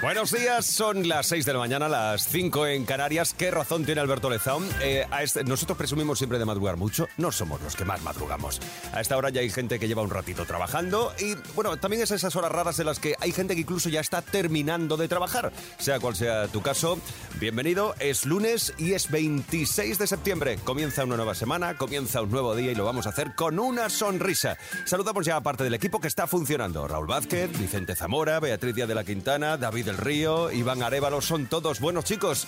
Buenos días, son las 6 de la mañana, las 5 en Canarias. ¿Qué razón tiene Alberto Lezaun? Eh, este- nosotros presumimos siempre de madrugar mucho, no somos los que más madrugamos. A esta hora ya hay gente que lleva un ratito trabajando y, bueno, también es esas horas raras en las que hay gente que incluso ya está terminando de trabajar. Sea cual sea tu caso, bienvenido. Es lunes y es 26 de septiembre. Comienza una nueva semana, comienza un nuevo día y lo vamos a hacer con una sonrisa. Saludamos ya a parte del equipo que está funcionando. Raúl Vázquez, Vicente Zamora, Beatriz de la Quintana, David del Río, Iván Arevalo, son todos buenos chicos.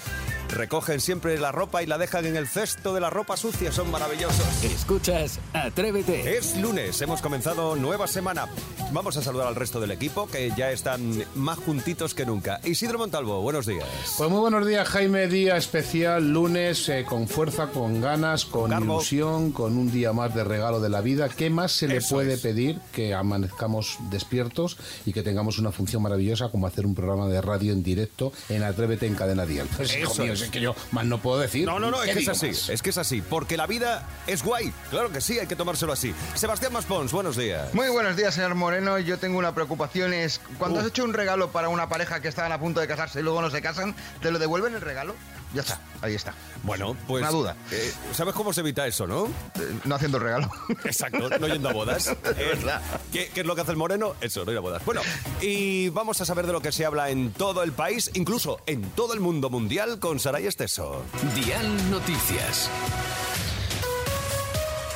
Recogen siempre la ropa y la dejan en el cesto de la ropa sucia, son maravillosos. Escuchas Atrévete. Es lunes, hemos comenzado nueva semana. Vamos a saludar al resto del equipo que ya están más juntitos que nunca. Isidro Montalvo, buenos días. Pues muy buenos días, Jaime. Día especial, lunes, eh, con fuerza, con ganas, con Garbo. ilusión, con un día más de regalo de la vida. ¿Qué más se le Eso puede es. pedir que amanezcamos despiertos y que tengamos una función maravillosa como hacer un programa de radio en directo en Atrévete en Cadena Dial? Pues, hijo Eso mío, es. es que yo más no puedo decir. No, no, no, es ¿Qué que es así, más? es que es así, porque la vida es guay. Claro que sí, hay que tomárselo así. Sebastián Maspons, buenos días. Muy buenos días, señor Moreno. Yo tengo una preocupación. Es cuando has hecho un regalo para una pareja que estaban a punto de casarse y luego no se casan, ¿te lo devuelven el regalo? Ya está, ahí está. Bueno, pues... Una duda. eh, ¿Sabes cómo se evita eso, no? Eh, No haciendo el regalo. Exacto, no yendo a bodas. Eh, verdad. ¿qué, qué es lo que hace el moreno? Eso, no ir a bodas. Bueno, y vamos a saber de lo que se habla en todo el país, incluso en todo el mundo mundial, con Saray Esteso. Dial Noticias.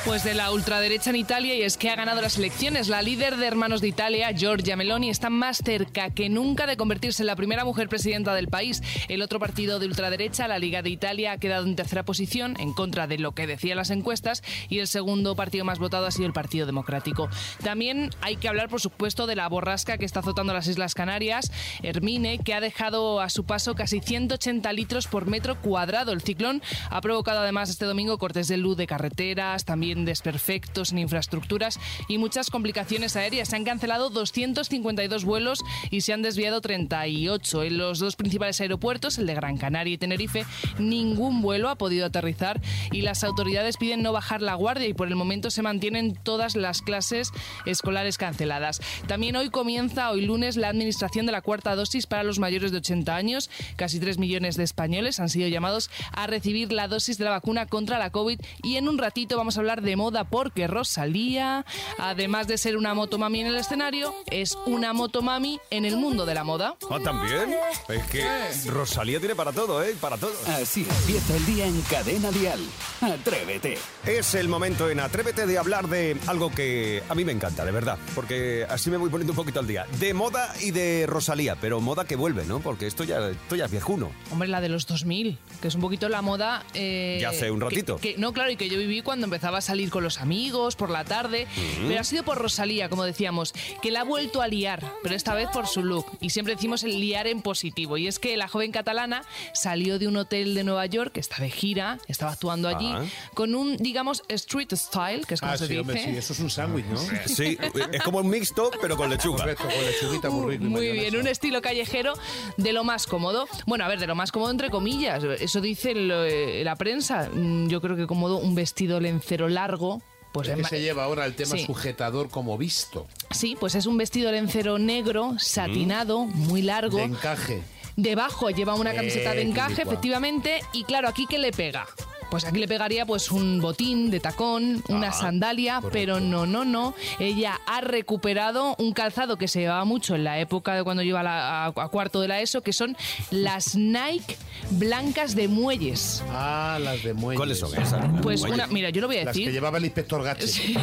Pues de la ultraderecha en Italia y es que ha ganado las elecciones. La líder de Hermanos de Italia, Giorgia Meloni, está más cerca que nunca de convertirse en la primera mujer presidenta del país. El otro partido de ultraderecha, la Liga de Italia, ha quedado en tercera posición en contra de lo que decían las encuestas y el segundo partido más votado ha sido el Partido Democrático. También hay que hablar, por supuesto, de la borrasca que está azotando las Islas Canarias, Hermine, que ha dejado a su paso casi 180 litros por metro cuadrado. El ciclón ha provocado además este domingo cortes de luz de carreteras, también desperfectos en infraestructuras y muchas complicaciones aéreas. Se han cancelado 252 vuelos y se han desviado 38. En los dos principales aeropuertos, el de Gran Canaria y Tenerife, ningún vuelo ha podido aterrizar y las autoridades piden no bajar la guardia y por el momento se mantienen todas las clases escolares canceladas. También hoy comienza, hoy lunes, la administración de la cuarta dosis para los mayores de 80 años. Casi 3 millones de españoles han sido llamados a recibir la dosis de la vacuna contra la COVID y en un ratito vamos a hablar de moda porque Rosalía, además de ser una motomami en el escenario, es una motomami en el mundo de la moda. Ah, también. Es que Rosalía tiene para todo, ¿eh? Para todo. Así empieza el día en Cadena Dial. Atrévete. Es el momento en Atrévete de hablar de algo que a mí me encanta, de verdad, porque así me voy poniendo un poquito al día. De moda y de Rosalía, pero moda que vuelve, ¿no? Porque esto ya, esto ya es viejuno. Hombre, la de los 2000, que es un poquito la moda... eh, Ya hace un que- ratito. que- no, claro, y que yo viví cuando empezaba a salir con los amigos por la tarde, pero ha sido por Rosalía, como decíamos, que la ha vuelto a liar, pero esta vez por su look. Y siempre decimos el liar en positivo. Y es que la joven catalana salió de un hotel de Nueva York, que está de gira, estaba actuando allí, Ah. con un, digamos, street style, que es como Ah, se sí, dice. hombre, sí, eso es un sándwich, ¿no? Sí, es como un mixto, pero con lechuga. Correcto, con lechuguita muy rico Muy bien, un estilo callejero de lo más cómodo. Bueno, a ver, de lo más cómodo entre comillas. Eso dice el, eh, la prensa. Mm, Yo creo que cómodo un vestido lencero largo. Pues Es que se lleva ahora el tema Sí. sujetador como visto, Sí, pues es un vestido lencero negro, satinado, muy largo. de encaje. Debajo lleva una Eh, camiseta de encaje, quilicua. efectivamente. Y claro, ¿aquí qué le pega? Pues aquí le pegaría pues un botín de tacón, una sandalia, pero no, no, no. Ella ha recuperado un calzado que se llevaba mucho en la época de cuando iba a, la- a- a cuarto de la ESO, que son las Nike blancas de muelles. Ah, las de muelles. ¿Cuáles son esas? Pues una, mira, yo lo voy a Las decir. que llevaba el inspector Gache.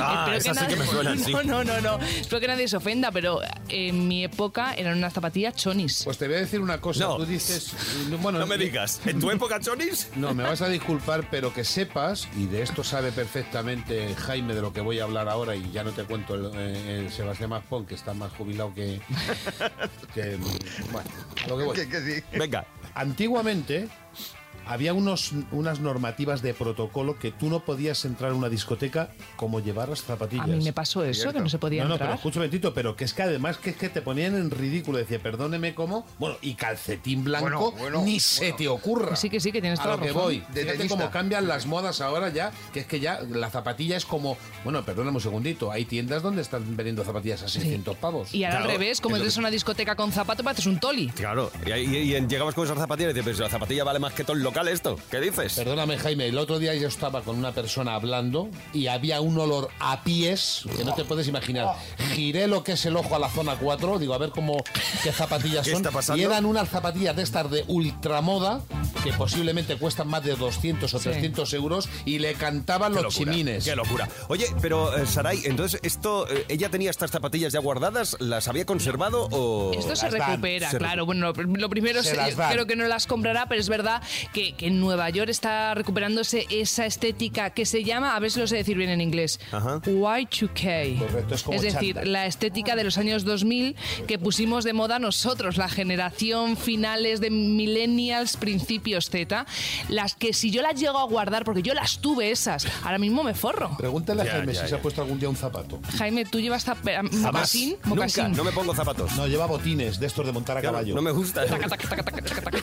Ah, esas sí que me nadie- suenan, sí. No, no, no, no. Espero que nadie se ofenda, pero en mi época eran unas zapatillas chonis. Pues te voy a decir una cosa. No. Tú dices. Bueno, No me digas, ¿en tu época, Chonis? No, me vas a disculpar, pero que sepas, y de esto sabe perfectamente Jaime de lo que voy a hablar ahora, y ya no te cuento el, eh, el Sebastián Maspón, que está más jubilado que. que bueno, a lo que voy. Venga. Antiguamente, había unos, unas normativas de protocolo que tú no podías entrar a una discoteca como llevaras zapatillas. A mí me pasó eso, que no se podía No, no, pero entrar. escúchame, Tito, pero que es que además que es que te ponían en ridículo. Decía, perdóneme cómo. Bueno, y calcetín blanco, Bueno, bueno, ni se te ocurra. Que sí, que sí, que tienes a toda lo la que voy. De Fíjate tenista. cómo cambian las modas ahora ya, que es que ya la zapatilla es como. Bueno, perdóname un segundito. Hay tiendas donde están vendiendo zapatillas a 600 pavos. Y ahora Claro, al revés, como es lo entres a una discoteca con zapato, pareces un toli. Claro, y, y- y llegamos con esas zapatillas y dices, "Pero si la zapatilla vale más que todo el local esto. ¿Qué dices? Perdóname, Jaime, el otro día yo estaba con una persona hablando y había un olor a pies que no te puedes imaginar. Giré lo que es el ojo a la zona 4, digo, a ver cómo qué zapatillas ¿Qué son. está pasando? Y eran unas zapatillas de estas de ultramoda que posiblemente cuestan más de 200 o Sí. 300 euros y le cantaban Qué los locura, chimines. Qué locura. Oye, pero eh, Saray, entonces esto, eh, ¿ella tenía estas zapatillas ya guardadas? ¿Las había conservado o...? Esto se las dan, recupera, se claro. Bueno, lo, primero Se es, creo que no las comprará, pero es verdad que, que en Nueva York está recuperándose esa estética que se llama, a ver si lo sé decir bien en inglés, Ajá. Y2K. Correcto, es como decir, chándal. la estética de los años 2000 que pusimos de moda nosotros, la generación finales de millennials, principios Z, las que si yo las llego a guardar, porque yo las tuve esas, ahora mismo me forro. Pregúntale a Ya, Jaime ya, si se ha puesto algún día un zapato. Jaime, ¿tú llevas eh, mocasín? Nunca, no me pongo zapatos. No, lleva botines de estos de montar a Claro, caballo. no me gusta.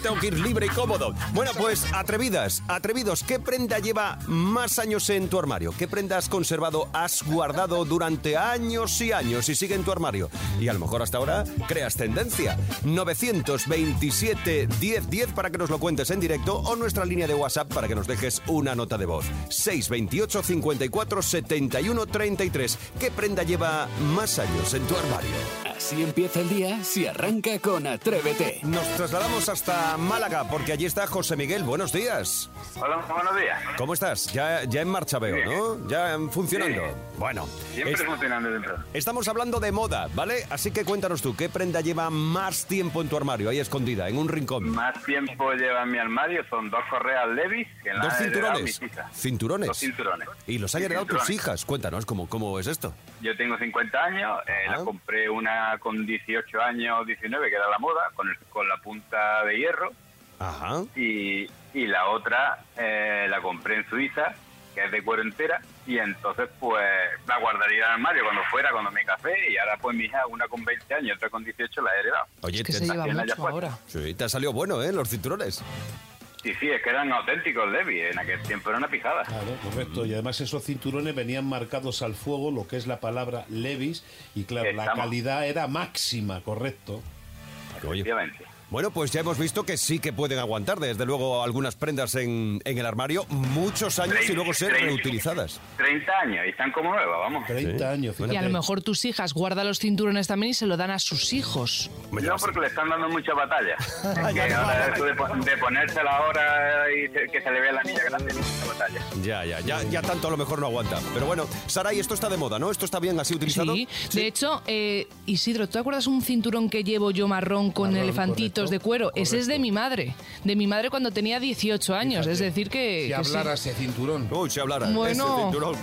Tengo que ir libre y cómodo. Bueno, pues atrevidas, atrevidos, ¿qué prenda lleva más años en tu armario? ¿Qué prenda has conservado, has guardado durante años y años y sigue en tu armario? Y a lo mejor hasta ahora creas tendencia. 927 1010 para que nos lo cuentes en directo o nuestra línea de WhatsApp para que nos dejes una nota de voz. 628 54 71 33. ¿Qué prenda lleva más años en tu armario? Así empieza el día si arranca con Atrévete. Nos trasladamos hasta Málaga porque allí está José Miguel. Buenos días. Hola, buenos días. ¿Cómo estás? Ya, ya en marcha veo, ¿no? Ya funcionando. Bueno, Siempre es- funcionando dentro. estamos hablando de moda, ¿vale? Así que cuéntanos tú, ¿qué prenda lleva más tiempo en tu armario, ahí escondida, en un rincón? Más tiempo lleva en mi armario son dos correas Levis que Dos cinturones. Cinturones. Dos cinturones. Y los Sí, heredado tus hijas. Cuéntanos, ¿cómo, cómo es esto? Yo tengo 50 años, eh, Ah. la compré una con 18 años, 19, que era la moda, con, el- con la punta de hierro, Ajá. y, y la otra eh, la compré en Suiza, que es de cuero entera, y entonces pues la guardaría en el armario cuando fuera, cuando me casé, y ahora pues mi hija, una con 20 años y otra con 18, la he heredado. Oye, Es que te, se lleva mucho ahora. sí, te ha salido bueno, ¿eh? Los cinturones. Sí, sí, es que eran auténticos Levis, en aquel tiempo era una pijada. Claro, correcto. Y además esos cinturones venían marcados al fuego, lo que es la palabra Levis, y claro, la calidad era máxima, correcto. Oye. Efectivamente. Bueno, pues ya hemos visto que sí que pueden aguantar, desde luego, algunas prendas en, en el armario muchos años y luego ser Treinta. reutilizadas. 30 años y están como nuevas, vamos. 30 años, Y a lo mejor tus hijas guardan los cinturones también y se lo dan a sus hijos. No, porque le están dando mucha batalla. que ahora eso de, de ponérsela ahora y que se le vea la niña grande, mucha batalla. Ya, ya, ya, ya tanto a lo mejor no aguanta. Pero bueno, Saray, esto está de moda, ¿no? ¿Esto está bien así utilizado? Sí, de hecho, eh, Isidro, ¿tú te acuerdas un cinturón que llevo yo marrón con Marrón, elefantitos correcto, de cuero? Ese es de mi madre, de mi madre cuando tenía 18 años, es decir que... Si que sí. hablara ese cinturón. Uy, si hablara. Bueno. Ese cinturón.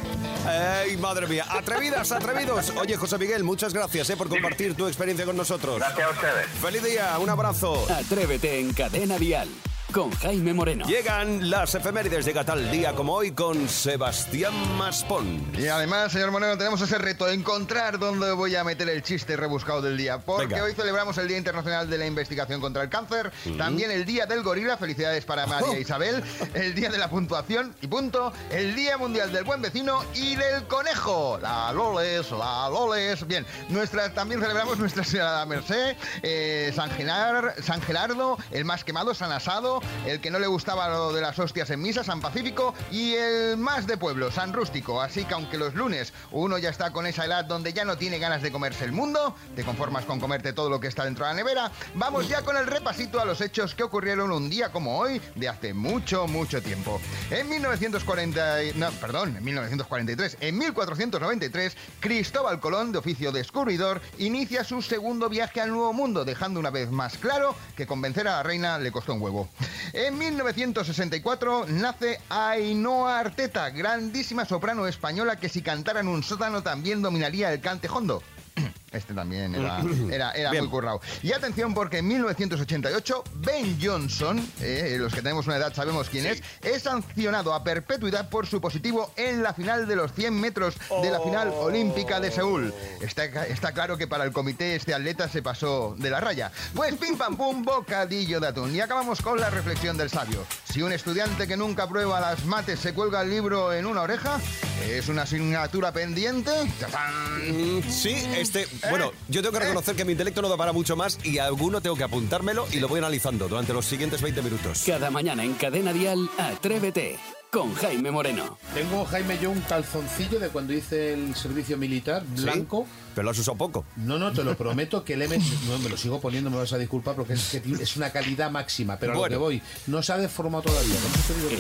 ¡Ey, madre mía! Atrevidas, atrevidos. Oye, José Miguel, muchas gracias eh, por compartir tu experiencia con nosotros. Gracias a ustedes. ¡Feliz día! Un abrazo. Atrévete en Cadena Dial con Jaime Moreno. Llegan las efemérides de tal día como hoy con Sebastián Maspón. Y además, señor Moreno, tenemos ese reto, encontrar dónde voy a meter el chiste rebuscado del día. Porque Venga. hoy celebramos el Día Internacional de la Investigación contra el Cáncer, también el Día del Gorila, felicidades para María Isabel, el Día de la Puntuación y punto, el Día Mundial del Buen Vecino y del Conejo. La Loles, la Loles. Bien, nuestra, también celebramos Nuestra Señora de la Merced, eh, San, Genar- San Gerardo, el más quemado, San Asado, el que no le gustaba lo de las hostias en misa, San Pacífico, y el más de pueblo, San Rústico. Así que aunque los lunes uno ya está con esa edad donde ya no tiene ganas de comerse el mundo, te conformas con comerte todo lo que está dentro de la nevera, vamos ya con el repasito a los hechos que ocurrieron un día como hoy de hace mucho, mucho tiempo. En 1940, y- no, perdón, en 1943, en 1493, Cristóbal Colón, de oficio descubridor, inicia su segundo viaje al Nuevo Mundo, dejando una vez más claro que convencer a la reina le costó un huevo. En 1964 nace Ainhoa Arteta, grandísima soprano española que si cantara en un sótano también dominaría el cante hondo. Este también era, era, era muy currado. Y atención porque en 1988 Ben Johnson, eh, los que tenemos una edad sabemos quién es, es sancionado a perpetuidad por su positivo en la final de los 100 metros de la final olímpica de Seúl. Está, está claro que para el comité este atleta se pasó de la raya. Pues pim pam pum, bocadillo de atún. Y acabamos con la reflexión del sabio. Si un estudiante que nunca prueba las mates se cuelga el libro en una oreja, ¿es una asignatura pendiente? ¡Tachán! Mm, Sí, este. Bueno, yo tengo que reconocer que mi intelecto no da para mucho más y alguno tengo que apuntármelo y lo voy analizando durante los siguientes 20 minutos. Cada mañana en Cadena Dial, Atrévete con Jaime Moreno. Tengo, Jaime, yo un calzoncillo de cuando hice el servicio militar, blanco. Pero lo has usado poco. No, no, te lo prometo que le he metido- No, me lo sigo poniendo, me vas a disculpar porque es, que tiene- es una calidad máxima. Pero a lo que voy, no se ha deformado todavía.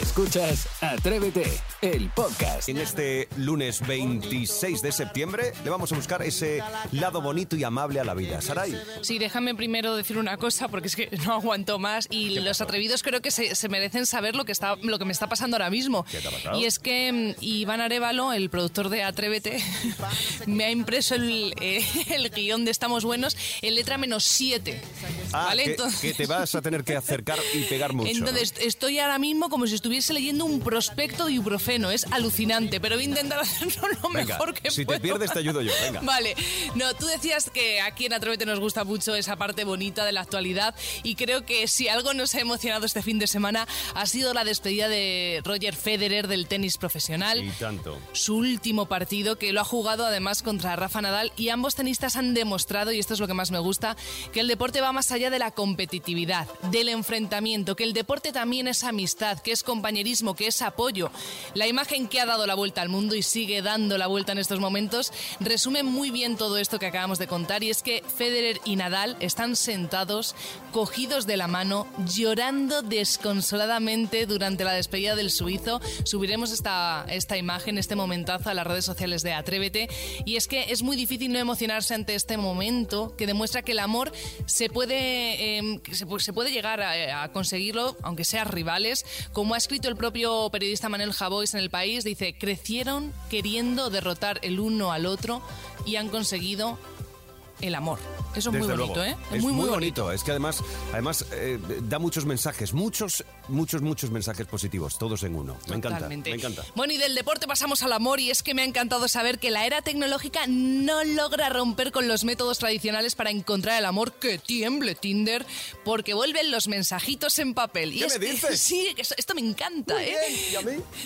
Escuchas Atrévete, el podcast. En este lunes 26 de septiembre le vamos a buscar ese lado bonito y amable a la vida. Saray. Sí, déjame primero decir una cosa porque es que no aguanto más y los atrevidos creo que se, se merecen saber lo que está lo que me está pasando ahora mismo. ¿Qué te ha pasado? Y es que mm, Iván Arevalo, el productor de Atrévete, me ha impreso el, eh, el guion de Estamos Buenos en letra menos 7. Ah, ¿vale? que, Entonces- que te vas a tener que acercar y pegar mucho. ¿no? Entonces, estoy ahora mismo como si estuviese leyendo un prospecto de ibuprofeno. Es alucinante, pero voy a intentar hacerlo lo Venga, mejor que si te puedo. pierdes, te ayudo yo, venga. Vale. No, tú decías que aquí en Atrévete nos gusta mucho esa parte bonita de la actualidad y creo que si algo nos ha emocionado este fin de semana ha sido la despedida de Roger Federer del tenis profesional Y tanto. su último partido, que lo ha jugado además contra Rafa Nadal, y ambos tenistas han demostrado, y esto es lo que más me gusta, que el deporte va más allá de la competitividad, del enfrentamiento, que el deporte también es amistad, que es compañerismo, que es apoyo. La imagen que ha dado la vuelta al mundo y sigue dando la vuelta en estos momentos resume muy bien todo esto que acabamos de contar, y es que Federer y Nadal están sentados, cogidos de la mano, llorando desconsoladamente durante la despedida del suizo. Subiremos esta, esta imagen, este momentazo a las redes sociales de Atrévete. Y es que es muy difícil no emocionarse ante este momento que demuestra que el amor se puede, eh, que se, pu- se puede llegar a, a conseguirlo, aunque sean rivales. Como ha escrito el propio periodista Manuel Javois en El País, dice, crecieron queriendo derrotar el uno al otro y han conseguido el amor. Eso es muy bonito, luego. ¿eh? Es muy, bonito. Es que además, además eh, da muchos mensajes, muchos, muchos, muchos mensajes positivos, todos en uno. Me encanta. Me encanta. Bueno, y del deporte pasamos al amor y es que me ha encantado saber que la era tecnológica no logra romper con los métodos tradicionales para encontrar el amor. Que tiemble Tinder, porque vuelven los mensajitos en papel. Y ¿Qué es me que- dices? sí, que esto, me encanta, ¿eh?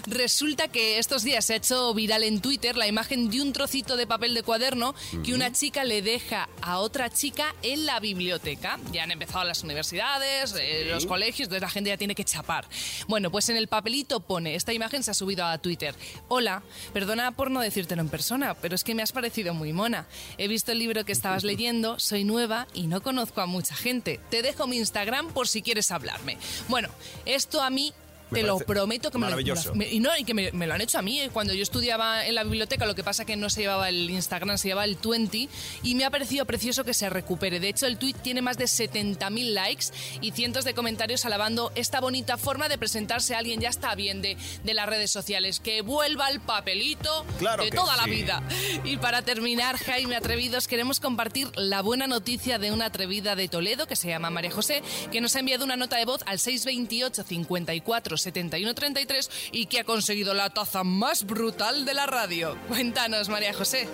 Resulta que estos días se ha hecho viral en Twitter la imagen de un trocito de papel de cuaderno que una chica le deja a otra chica en la biblioteca. Ya han empezado las universidades, eh, los colegios, entonces la gente ya tiene que chapar. Bueno, pues en el papelito pone, esta imagen se ha subido a Twitter. Hola, perdona por no decírtelo en persona, pero es que me has parecido muy mona. He visto el libro que estabas leyendo, soy nueva y no conozco a mucha gente. Te dejo mi Instagram por si quieres hablarme. Bueno, esto a mí... Te lo prometo que me lo, me- y no, y que me, me lo han hecho a mí. eh. Cuando yo estudiaba en la biblioteca, lo que pasa que no se llevaba el Instagram, se llevaba el 20. Y me ha parecido precioso que se recupere. De hecho, el tweet tiene más de 70.000 likes y cientos de comentarios alabando esta bonita forma de presentarse a alguien. Ya está bien de, de las redes sociales. Que vuelva el papelito Claro de toda la vida. Y para terminar, Jaime Atrevidos, queremos compartir la buena noticia de una atrevida de Toledo que se llama María José, que nos ha enviado una nota de voz al 628 54 71 33 y que ha conseguido la taza más brutal de la radio. Cuéntanos, María José.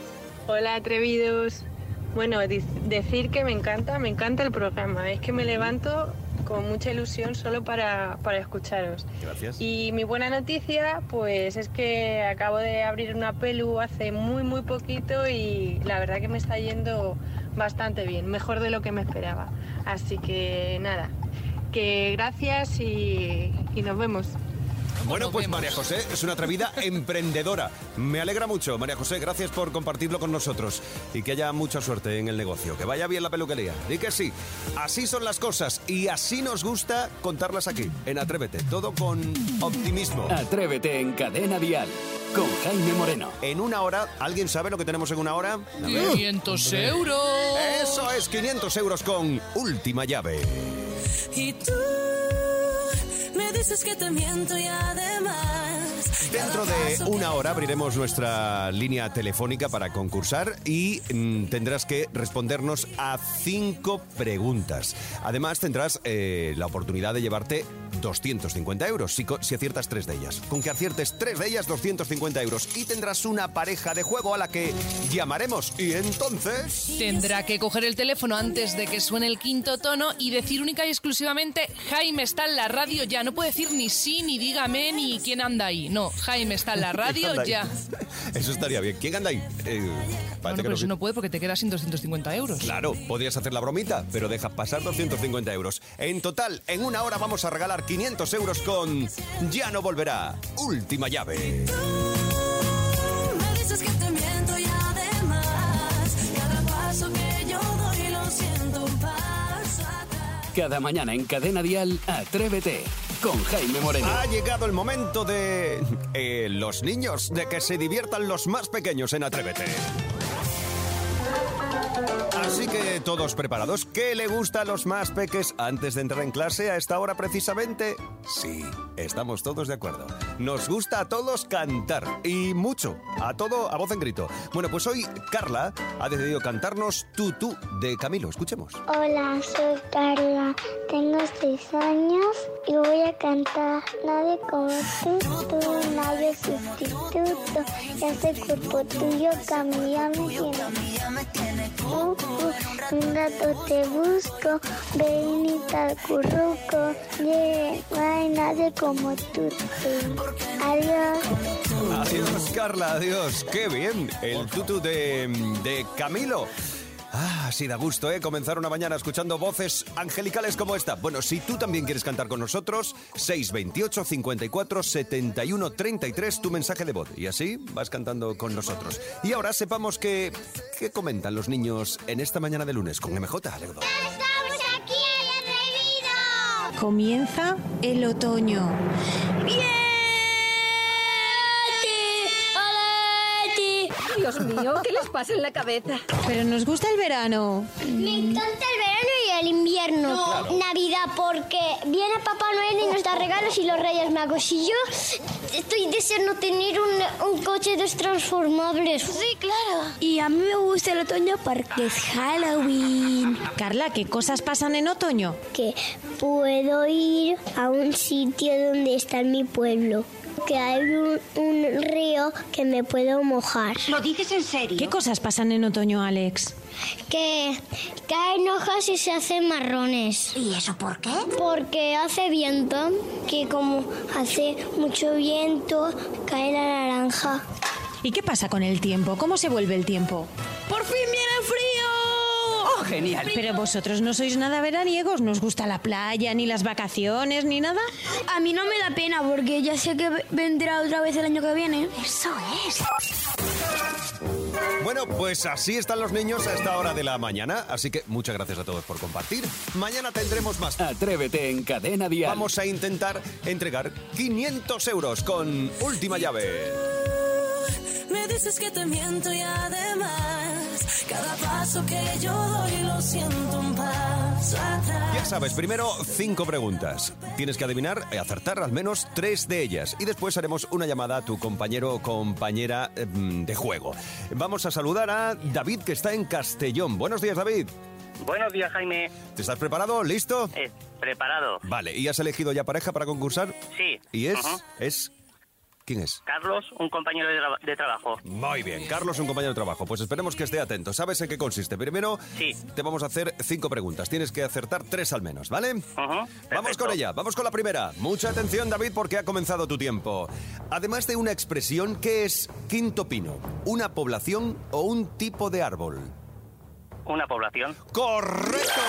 Hola atrevidos. Bueno, decir que me encanta, me encanta el programa. Es que me levanto con mucha ilusión solo para, para escucharos. Gracias. Y mi buena noticia, pues es que acabo de abrir una pelu hace muy, muy poquito y la verdad que me está yendo bastante bien, mejor de lo que me esperaba. Así que nada, que gracias y, y nos vemos. Bueno, pues. María José es una atrevida emprendedora. Me alegra mucho, María José. Gracias por compartirlo con nosotros y que haya mucha suerte en el negocio. Que vaya bien la peluquería. Di que sí. Así son las cosas y así nos gusta contarlas aquí, en Atrévete. Todo con optimismo. Atrévete en Cadena Dial con Jaime Moreno. En una hora, ¿alguien sabe lo que tenemos en una hora? A ver. 500 euros. Eso es 500 euros con última llave. Y tú me dices que te miento y además Dentro de una hora abriremos nuestra línea telefónica para concursar y mm, tendrás que respondernos a cinco preguntas. Además, tendrás eh, la oportunidad de llevarte 250 euros si, si aciertas tres de ellas. Con que aciertes tres de ellas, 250 euros. Y tendrás una pareja de juego a la que llamaremos. Y entonces... Tendrá que coger el teléfono antes de que suene el quinto tono y decir única y exclusivamente Jaime está en la radio ya. No puede decir ni sí, ni dígame, ni quién anda ahí. No, Jaime está en la ¿Quién radio ya. Eso estaría bien. ¿Quién anda ahí? Eh, parece Bueno, que pero no- eso no puede porque te quedas sin 250 euros. Claro, podrías hacer la bromita, pero deja pasar 250 euros. En total, en una hora vamos a regalar 500 euros con Ya no volverá. Última llave. Me dices que te miento y además cada paso que yo doy lo siento un paso atrás. Cada mañana en Cadena Dial, Atrévete con Jaime Moreno. Ha llegado el momento de eh, los niños, de que se diviertan los más pequeños en Atrévete. Así que todos preparados. ¿Qué le gusta a los más peques antes de entrar en clase a esta hora precisamente? Sí, estamos todos de acuerdo. Nos gusta a todos cantar y mucho, a todo a voz en grito. Bueno, pues hoy Carla ha decidido cantarnos Tutú de Camilo. Escuchemos. Hola, soy Carla, tengo seis años y voy a cantar Nadie como tú, tú, nadie sustituto. Ya ese cuerpo tuyo cambia, un rato te busco, tal curruco. Yeah, no hay nadie como tú. Adiós. Adiós, Carla, adiós. Qué bien. El tutu de, de Camilo. Ah, sí da gusto, ¿eh? Comenzar una mañana escuchando voces angelicales como esta. Bueno, si tú también quieres cantar con nosotros, 628 54 71 33, tu mensaje de voz. Y así vas cantando con nosotros. Y ahora sepamos que... ¿Qué comentan los niños en esta mañana de lunes con MJ, Alegro? ¡Estamos aquí en el Comienza el otoño. Dios mío, ¿qué les pasa en la cabeza? Pero nos gusta el verano. Me encanta el verano y el invierno. Navidad, porque viene Papá Noel y nos da regalos y los Reyes Magos. Y yo estoy deseando tener un, un coche de transformables. Sí, claro. Y a mí me gusta el otoño porque es Halloween. Carla, ¿qué cosas pasan en otoño? Que puedo ir a un sitio donde está mi pueblo. Que hay un, un río que me puedo mojar. ¿Lo dices en serio? ¿Qué cosas pasan en otoño, Alex? Que caen hojas y se hacen marrones. ¿Y eso por qué? Porque hace viento, que como hace mucho viento, cae la naranja. ¿Y qué pasa con el tiempo? ¿Cómo se vuelve el tiempo? ¡Por fin viene el frío! ¡Oh, genial! Pero vosotros no sois nada veraniegos, no os gusta la playa, ni las vacaciones, ni nada. A mí no me da pena porque ya sé que vendrá otra vez el año que viene. Eso es. Bueno, pues así están los niños a esta hora de la mañana. Así que muchas gracias a todos por compartir. Mañana tendremos más. Atrévete en Cadena Dial. Vamos a intentar entregar 500 euros con última llave. Me dices que te miento y además cada paso que yo doy lo siento un paso atrás. Ya sabes, primero cinco preguntas. Tienes que adivinar y acertar al menos tres de ellas. Y después haremos una llamada a tu compañero o compañera em, de juego. Vamos a saludar a David, que está en Castellón. Buenos días, David. Buenos días, Jaime. ¿Te estás preparado? ¿Listo? Eh, preparado. Vale, ¿y has elegido ya pareja para concursar? Sí. ¿Y es? ¿Es? ¿Quién es? Carlos, un compañero de, tra- de trabajo. Muy bien, Carlos, un compañero de trabajo. Pues esperemos que esté atento. ¿Sabes en qué consiste? Primero, Sí. te vamos a hacer cinco preguntas. Tienes que acertar tres al menos, ¿vale? Vamos con ella, vamos con la primera. Mucha atención, David, porque ha comenzado tu tiempo. Además de una expresión, ¿qué es quinto pino? ¿Una población o un tipo de árbol? Una población. ¡Correcto!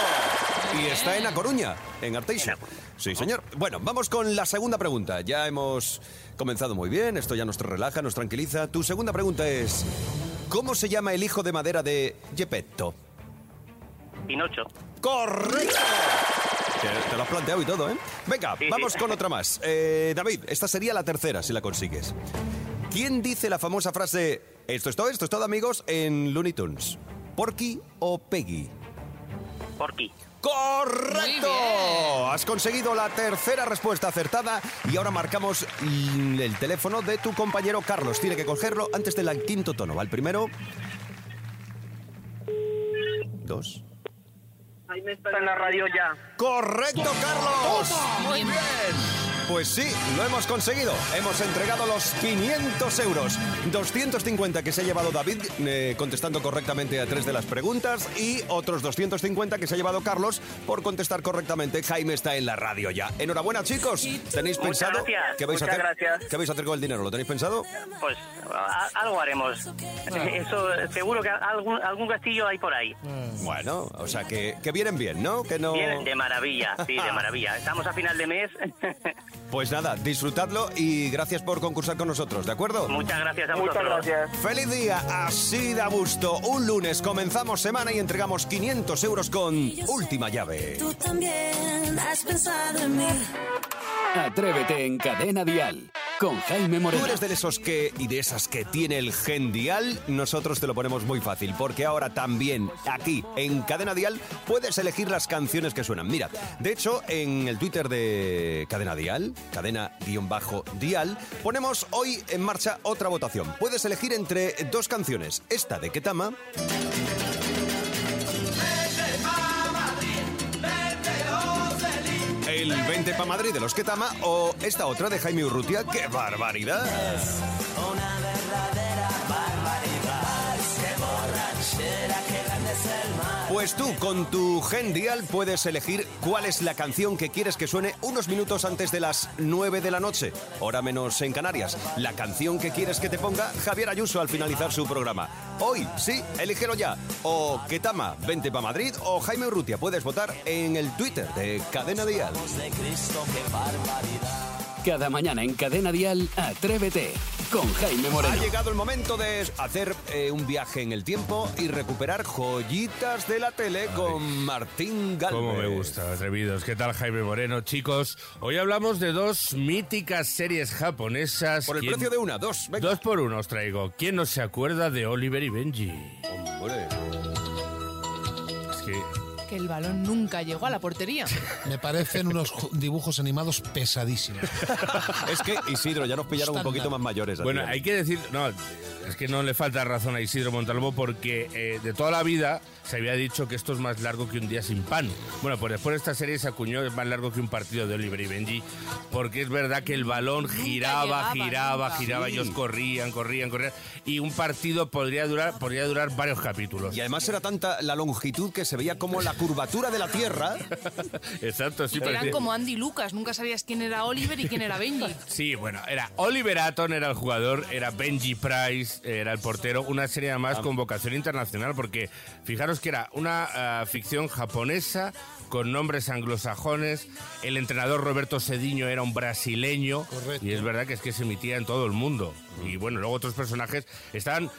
Y está en A Coruña, en Arteixo. Sí, señor. Bueno, vamos con la segunda pregunta. Ya hemos comenzado muy bien, esto ya nos relaja, nos tranquiliza. Tu segunda pregunta es, ¿cómo se llama el hijo de madera de Gepetto? Pinocho. ¡Correcto! Te, te lo has planteado y todo, ¿eh? Venga, Sí, sí. vamos con otra más. Eh, David, esta sería la tercera, si la consigues. ¿Quién dice la famosa frase, esto es todo, esto es todo, amigos, en Looney Tunes? ¿Porky o Peggy? Porky. ¡Correcto! Has conseguido la tercera respuesta acertada y ahora marcamos el teléfono de tu compañero Carlos. Tiene que cogerlo antes del quinto tono. ¿Va el primero? Dos. Está en la radio ya. ¡Correcto, Carlos! Muy bien. Pues sí, lo hemos conseguido. Hemos entregado los 500 euros. 250 que se ha llevado David eh, contestando correctamente a tres de las preguntas y otros 250 que se ha llevado Carlos por contestar correctamente. Jaime está en la radio ya. Enhorabuena, chicos. ¿Tenéis Muchas pensado gracias, qué vais a hacer? gracias. ¿Qué vais a hacer con el dinero? ¿Lo tenéis pensado? Pues a- algo haremos. Eso, seguro que algún, algún castillo hay por ahí. Bueno, o sea que, que vienen bien, ¿no? Que no. Bien, de maravilla, sí, de maravilla. Estamos a final de mes. Pues nada, disfrutadlo y gracias por concursar con nosotros, ¿de acuerdo? Muchas gracias a vosotros. ¡Feliz día! Así da gusto. Un lunes comenzamos semana y entregamos 500 euros con última llave. Tú también has pensado en mí. Atrévete en Cadena Dial con Jaime Tú Moreno. eres de esos que y de esas que tiene el gen dial, nosotros te lo ponemos muy fácil, porque ahora también aquí en Cadena Dial puedes elegir las canciones que suenan. Mira, de hecho en el Twitter de Cadena Dial, cadena-dial, ponemos hoy en marcha otra votación. Puedes elegir entre dos canciones, esta de Ketama El 20 pa' Madrid de los Ketama o esta otra de Jaime Urrutia. ¡Qué barbaridad! Pues tú, con tu Gen Dial, puedes elegir cuál es la canción que quieres que suene unos minutos antes de las 9 de la noche, hora menos en Canarias. La canción que quieres que te ponga Javier Ayuso al finalizar su programa. Hoy, sí, elígelo ya. O Ketama, 20 pa' Madrid, o Jaime Urrutia. Puedes votar en el Twitter de Cadena Dial. Cada mañana en Cadena Dial, Atrévete con Jaime Moreno. Ha llegado el momento de hacer eh, un viaje en el tiempo y recuperar joyitas de la tele con Martín Galvez. Cómo me gusta, atrevidos. ¿Qué tal, Jaime Moreno? Chicos, hoy hablamos de dos míticas series japonesas. Por el ¿Quién- precio de una, dos. Venga. Dos por uno os traigo. ¿Quién no se acuerda de Oliver y Benji? Hombre. Es que Que el balón nunca llegó a la portería. Me parecen unos dibujos animados pesadísimos. Es que Isidro ya nos pillaron un Estándar. poquito más mayores. Bueno, Adrián. hay que decir, no, es que no le falta razón a Isidro Montalvo porque eh, de toda la vida se había dicho que esto es más largo que un día sin pan. Bueno, pues después de esta serie se acuñó es más largo que un partido de Oliver y Benji porque es verdad que el balón giraba, llegaba, giraba, nunca. giraba, Sí. ellos corrían, corrían, corrían y un partido podría durar, podría durar varios capítulos. Y además era tanta la longitud que se veía como la curvatura de la Tierra. Exacto, sí, Eran parecía- como Andy Lucas, nunca sabías quién era Oliver y quién era Benji. Sí, bueno, era Oliver Atom, era el jugador, era Benji Price, era el portero, una serie además con vocación internacional, porque fijaros que era una ah, ficción japonesa con nombres anglosajones, el entrenador Roberto Cediño era un brasileño, Correcto. y es verdad que es que se emitía en todo el mundo. Y bueno, luego otros personajes estaban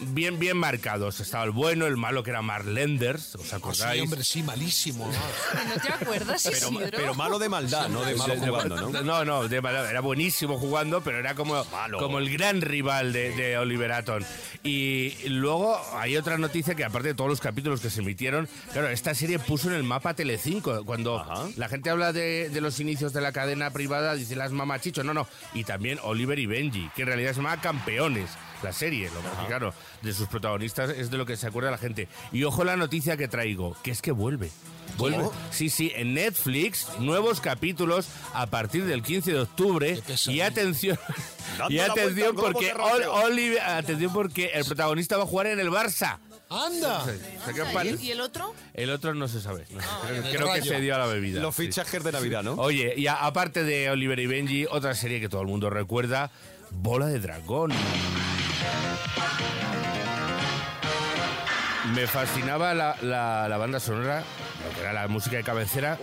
bien, bien marcados. Estaba el bueno, el malo que era Mark Lenders, ¿os Ah, Sí, acordáis? hombre, sí, malísimo. ¿no? ¿No te acuerdas, Pero, malo de maldad, no de malo jugando, ¿no? No, no, de mala- era buenísimo jugando, pero era como, como el gran rival de, de Oliver Atom. Y luego hay otra noticia que aparte de todos los capítulos que se emitieron, claro, esta serie puso en el mapa Telecinco. Cuando Ajá. la gente habla de, de los inicios de la cadena privada, dice las mamachichos, no, no. Y también Oliver y Benji, que en realidad se Campeones. La serie, lo que claro, de sus protagonistas es de lo que se acuerda la gente. Y ojo la noticia que traigo, que es que vuelve. Vuelve. ¿Cómo? Sí, sí, en Netflix, nuevos capítulos a partir del 15 de octubre. Y atención, y atención porque. Ol- Oliver- atención porque el protagonista va a jugar en el Barça. ¡Anda! O sea, ¿Y el otro? el otro no se sabe. no sé, creo que- creo se dio a la bebida. Los sí. fichajes de Navidad, ¿no? Oye, y a- aparte de Oliver y Benji, otra serie que todo el mundo recuerda, Bola de Dragón. Me fascinaba la, la- la banda sonora, lo que era la música de cabecera.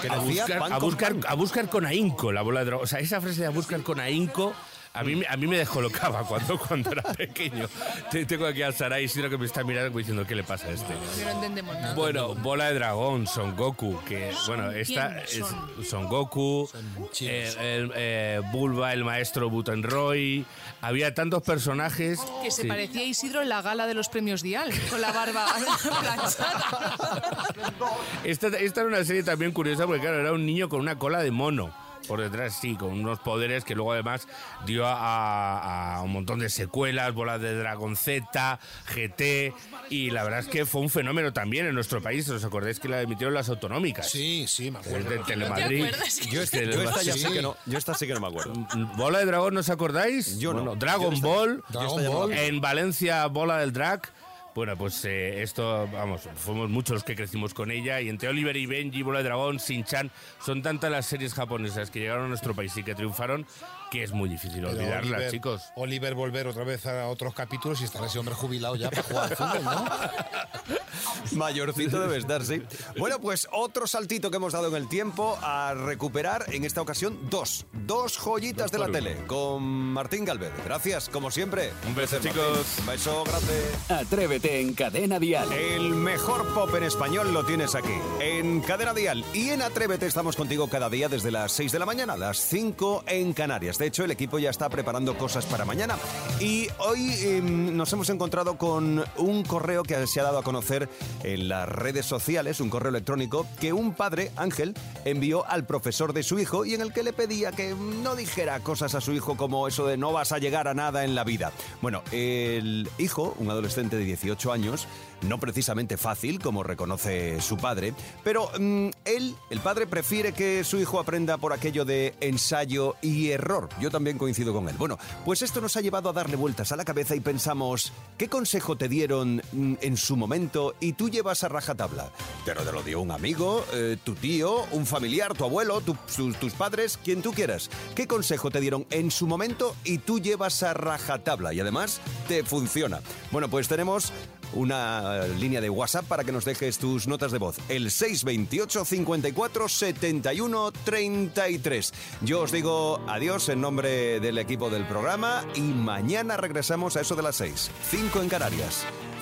Que a decía buscar, pan a, con buscar, a buscar con ahínco la bola de dragón. O sea, esa frase de a buscar con ahínco A mí, me- a mí me descolocaba cuando, cuando era pequeño. Te- Tengo aquí al Sarai Isidro que me está mirando diciendo, ¿qué le pasa a este? No entendemos nada. Bueno, Bola de Dragón, Son Goku, que bueno, esta ¿quién es son? Son Goku, eh, el, eh, Bulba, el maestro Butenroy, había tantos personajes Que se sí. parecía a Isidro en la gala de los premios Dial, con la barba planchada. Esta, esta era una serie también curiosa porque claro, era un niño con una cola de mono. Por detrás, sí, con unos poderes que luego además dio a, a un montón de secuelas, bolas de Dragon Z, GT, y la verdad es que fue un fenómeno también en nuestro país. ¿Os acordáis que la emitieron las autonómicas? Sí, sí, me acuerdo. De Telemadrid. Yo esta, yo esta ya sé que no, yo esta sí que no me acuerdo. ¿Bola de dragón no os acordáis? Yo no. Dragon Yo Ball. esta. En Valencia, Bola del Drag. Bueno, pues eh, esto, vamos, fuimos muchos los que crecimos con ella y entre Oliver y Benji, Bola de Dragón, Shin-Chan, son tantas las series japonesas que llegaron a nuestro país y que triunfaron que es muy difícil Pero olvidarlas, Oliver- chicos. Oliver volver otra vez a otros capítulos y estará ese hombre jubilado ya para jugar al fútbol, ¿no? Mayorcito debe estar, sí. Bueno, pues otro saltito que hemos dado en el tiempo a recuperar en esta ocasión dos. Dos joyitas de la tele con Martín Galvez. Gracias, como siempre. Un beso, chicos. Un beso grande. Atrévete en Cadena Dial. El mejor pop en español lo tienes aquí, en Cadena Dial. Y en Atrévete estamos contigo cada día desde las 6 de la mañana, las 5 en Canarias. De hecho, el equipo ya está preparando cosas para mañana. Y hoy eh, nos hemos encontrado con un correo que se ha dado a conocer en las redes sociales, un correo electrónico que un padre, Ángel, envió al profesor de su hijo y en el que le pedía que no dijera cosas a su hijo como eso de no vas a llegar a nada en la vida. Bueno, el hijo, un adolescente de 18 años, no precisamente fácil, como reconoce su padre, pero mm, él, el padre, prefiere que su hijo aprenda por aquello de ensayo y error. Yo también coincido con él. Bueno, pues esto nos ha llevado a darle vueltas a la cabeza y pensamos, ¿qué consejo te dieron mm, en su momento y tú llevas a rajatabla? Pero te lo dio un amigo, eh, tu tío, un familiar, tu abuelo, tu- tus- tus padres, quien tú quieras. ¿Qué consejo te dieron en su momento y tú llevas a rajatabla? Y además te funciona. Bueno, pues tenemos una línea de WhatsApp para que nos dejes tus notas de voz. El 628 54 71 33. Yo os digo adiós en nombre del equipo del programa y mañana regresamos a eso de las 6. 5 en Canarias.